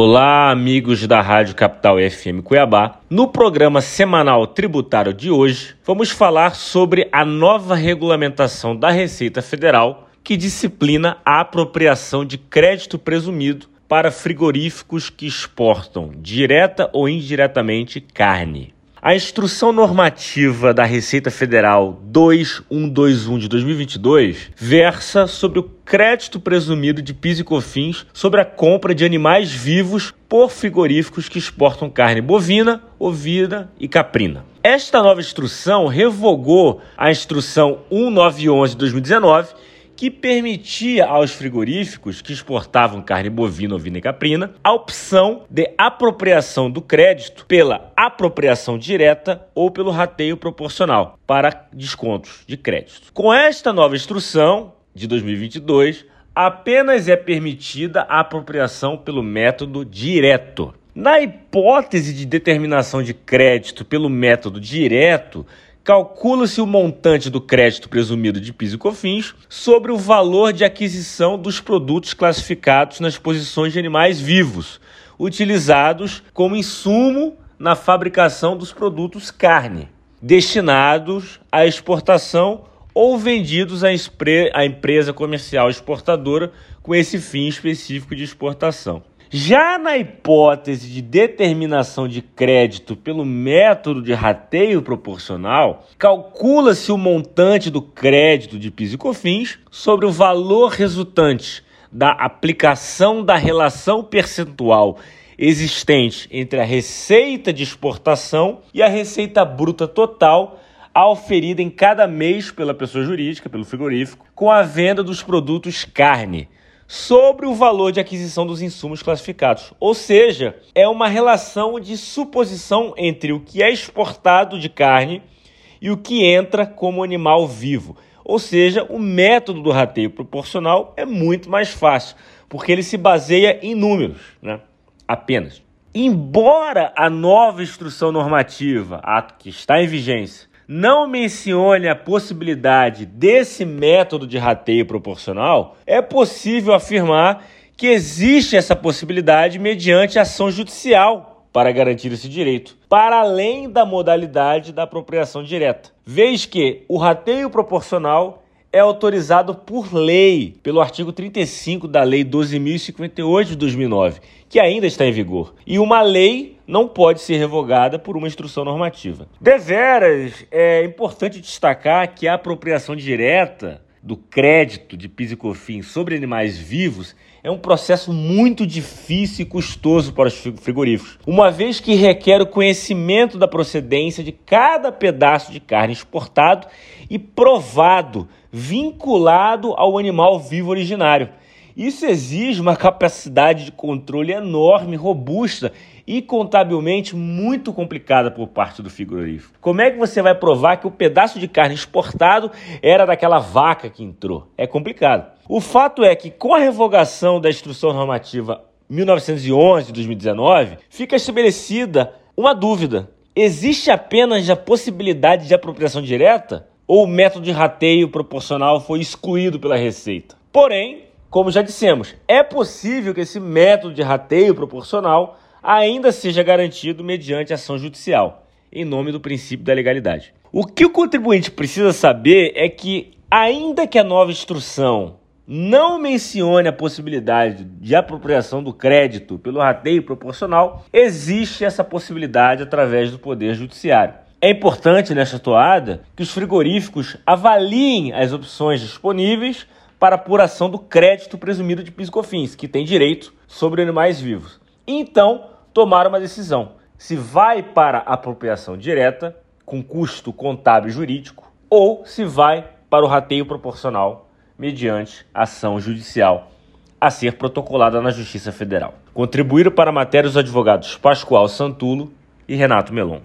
Olá, amigos da Rádio Capital FM Cuiabá. No programa semanal tributário de hoje, vamos falar sobre a nova regulamentação da Receita Federal que disciplina a apropriação de crédito presumido para frigoríficos que exportam, direta ou indiretamente, carne. A Instrução Normativa da Receita Federal 2121 de 2022 versa sobre o crédito presumido de PIS e COFINS sobre a compra de animais vivos por frigoríficos que exportam carne bovina, ovina e caprina. Esta nova instrução revogou a Instrução 1911 de 2019 que permitia aos frigoríficos que exportavam carne bovina, ovina e caprina a opção de apropriação do crédito pela apropriação direta ou pelo rateio proporcional para descontos de crédito. Com esta nova instrução de 2022, apenas é permitida a apropriação pelo método direto. Na hipótese de determinação de crédito pelo método direto, calcula-se o montante do crédito presumido de PIS e COFINS sobre o valor de aquisição dos produtos classificados nas posições de animais vivos, utilizados como insumo na fabricação dos produtos carne, destinados à exportação ou vendidos à, à empresa comercial exportadora com esse fim específico de exportação. Já na hipótese de determinação de crédito pelo método de rateio proporcional, calcula-se o montante do crédito de PIS e COFINS sobre o valor resultante da aplicação da relação percentual existente entre a receita de exportação e a receita bruta total oferida em cada mês pela pessoa jurídica, pelo frigorífico, com a venda dos produtos carne sobre o valor de aquisição dos insumos classificados. Ou seja, é uma relação de suposição entre o que é exportado de carne e o que entra como animal vivo. Ou seja, o método do rateio proporcional é muito mais fácil, porque ele se baseia em números, né? apenas. Embora a nova instrução normativa, a que está em vigência, não mencione a possibilidade desse método de rateio proporcional, é possível afirmar que existe essa possibilidade mediante ação judicial para garantir esse direito, para além da modalidade da apropriação direta. Vez que o rateio proporcional é autorizado por lei, pelo artigo 35 da Lei 12.058 de 2009, que ainda está em vigor. E uma lei não pode ser revogada por uma instrução normativa. Deveras, é importante destacar que a apropriação direta do crédito de PIS e COFINS sobre animais vivos é um processo muito difícil e custoso para os frigoríficos, uma vez que requer o conhecimento da procedência de cada pedaço de carne exportado e provado, vinculado ao animal vivo originário. Isso exige uma capacidade de controle enorme, robusta e contabilmente muito complicada por parte do frigorífico. Como é que você vai provar que o pedaço de carne exportado era daquela vaca que entrou? É complicado. O fato é que com a revogação da instrução normativa 1911 de 2019, fica estabelecida uma dúvida. Existe apenas a possibilidade de apropriação direta ou o método de rateio proporcional foi excluído pela Receita? Porém, como já dissemos, é possível que esse método de rateio proporcional ainda seja garantido mediante ação judicial, em nome do princípio da legalidade. O que o contribuinte precisa saber é que, ainda que a nova instrução não mencione a possibilidade de apropriação do crédito pelo rateio proporcional, existe essa possibilidade através do Poder Judiciário. É importante nesta toada que os frigoríficos avaliem as opções disponíveis para apuração do crédito presumido de PIS/COFINS, que tem direito sobre animais vivos. Então, tomar uma decisão se vai para apropriação direta, com custo contábil jurídico, ou se vai para o rateio proporcional mediante ação judicial a ser protocolada na Justiça Federal. Contribuíram para a matéria os advogados Pascoal Santulo e Renato Melon.